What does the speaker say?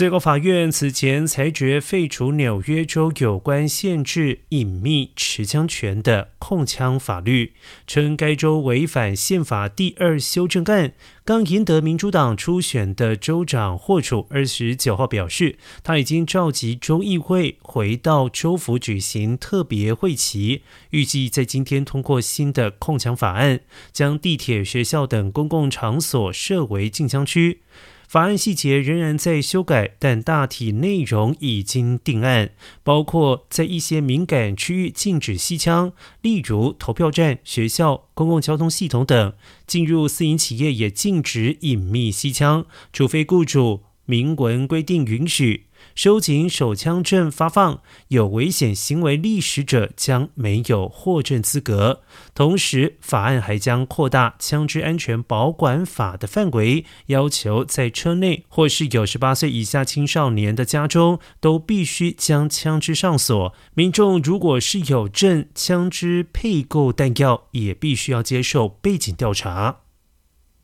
最高法院此前裁决废除纽约州有关限制隐秘持枪权的控枪法律，称该州违反宪法第二修正案。刚赢得民主党初选的州长霍楚二十九号表示，他已经召集州议会回到州府举行特别会期，预计在今天通过新的控枪法案，将地铁、学校等公共场所设为禁枪区。法案细节仍然在修改，但大体内容已经定案，包括在一些敏感区域禁止吸枪，例如投票站、学校、公共交通系统等；进入私营企业也禁止隐秘吸枪，除非雇主明文规定允许。收紧手枪证发放，有危险行为历史者将没有获证资格。同时，法案还将扩大枪支安全保管法的范围，要求在车内或是有十八岁以下青少年的家中，都必须将枪支上锁。民众如果是有证枪支配购弹药，也必须要接受背景调查。